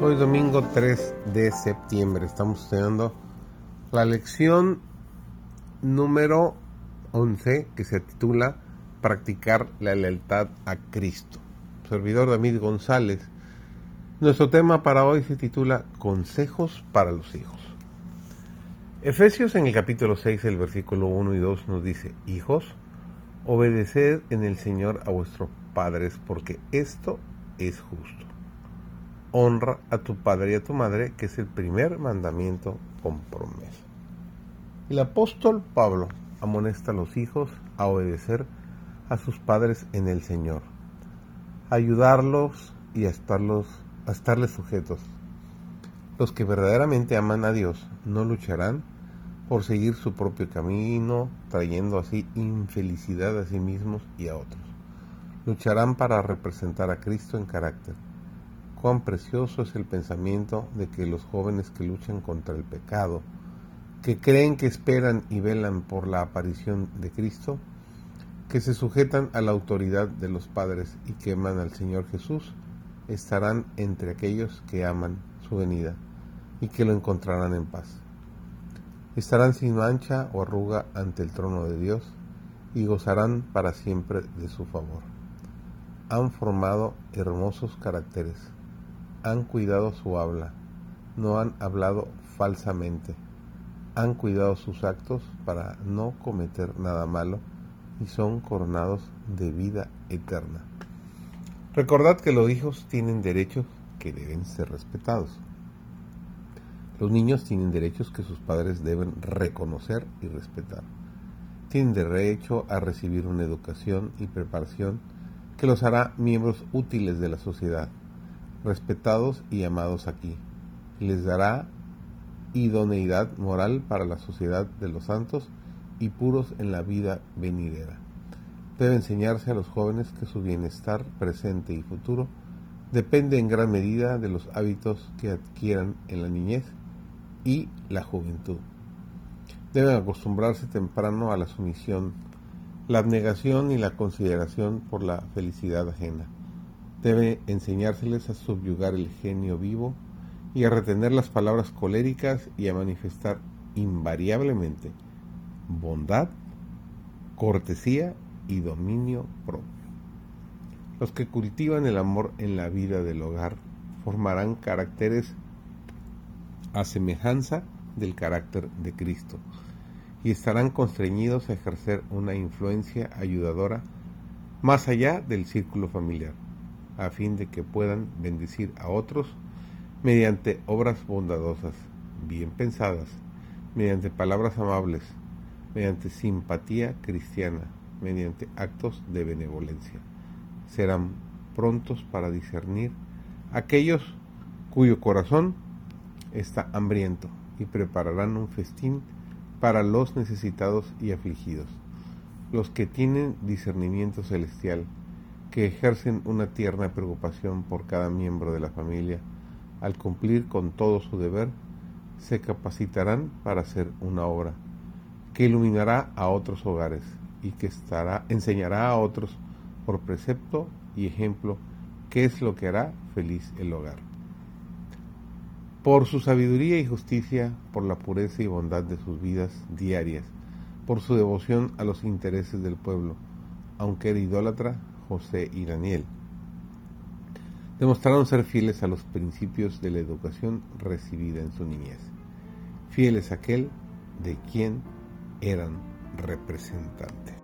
Hoy domingo 3 de septiembre estamos estudiando la lección número 11 que se titula Practicar la lealtad a Cristo. Servidor David González. Nuestro tema para hoy se titula Consejos para los hijos. Efesios en el capítulo 6, el versículo 1 y 2 nos dice, Hijos, obedeced en el Señor a vuestros padres porque esto es justo honra a tu padre y a tu madre, que es el primer mandamiento con promesa. El apóstol Pablo amonesta a los hijos a obedecer a sus padres en el Señor, ayudarlos y a, estarlos, a estarles sujetos. Los que verdaderamente aman a Dios no lucharán por seguir su propio camino, trayendo así infelicidad a sí mismos y a otros. Lucharán para representar a Cristo en carácter Cuán precioso es el pensamiento de que los jóvenes que luchan contra el pecado, que creen que esperan y velan por la aparición de Cristo, que se sujetan a la autoridad de los padres y que aman al Señor Jesús, estarán entre aquellos que aman su venida y que lo encontrarán en paz. Estarán sin mancha o arruga ante el trono de Dios y gozarán para siempre de su favor. Han formado hermosos caracteres han cuidado su habla, no han hablado falsamente, han cuidado sus actos para no cometer nada malo y son coronados de vida eterna. Recordad que los hijos tienen derechos que deben ser respetados. Los niños tienen derechos que sus padres deben reconocer y respetar. Tienen derecho a recibir una educación y preparación que los hará miembros útiles de la sociedad respetados y amados aquí. Les dará idoneidad moral para la sociedad de los santos y puros en la vida venidera. Debe enseñarse a los jóvenes que su bienestar presente y futuro depende en gran medida de los hábitos que adquieran en la niñez y la juventud. Deben acostumbrarse temprano a la sumisión, la abnegación y la consideración por la felicidad ajena Debe enseñárseles a subyugar el genio vivo y a retener las palabras coléricas y a manifestar invariablemente bondad, cortesía y dominio propio. Los que cultivan el amor en la vida del hogar formarán caracteres a semejanza del carácter de Cristo y estarán constreñidos a ejercer una influencia ayudadora más allá del círculo familiar a fin de que puedan bendecir a otros mediante obras bondadosas, bien pensadas, mediante palabras amables, mediante simpatía cristiana, mediante actos de benevolencia. Serán prontos para discernir aquellos cuyo corazón está hambriento y prepararán un festín para los necesitados y afligidos. Los que tienen discernimiento celestial que ejercen una tierna preocupación por cada miembro de la familia, al cumplir con todo su deber, se capacitarán para hacer una obra que iluminará a otros hogares y que estará, enseñará a otros por precepto y ejemplo qué es lo que hará feliz el hogar. Por su sabiduría y justicia, por la pureza y bondad de sus vidas diarias, por su devoción a los intereses del pueblo, aunque era idólatra, José y Daniel. Demostraron ser fieles a los principios de la educación recibida en su niñez, fieles a aquel de quien eran representantes.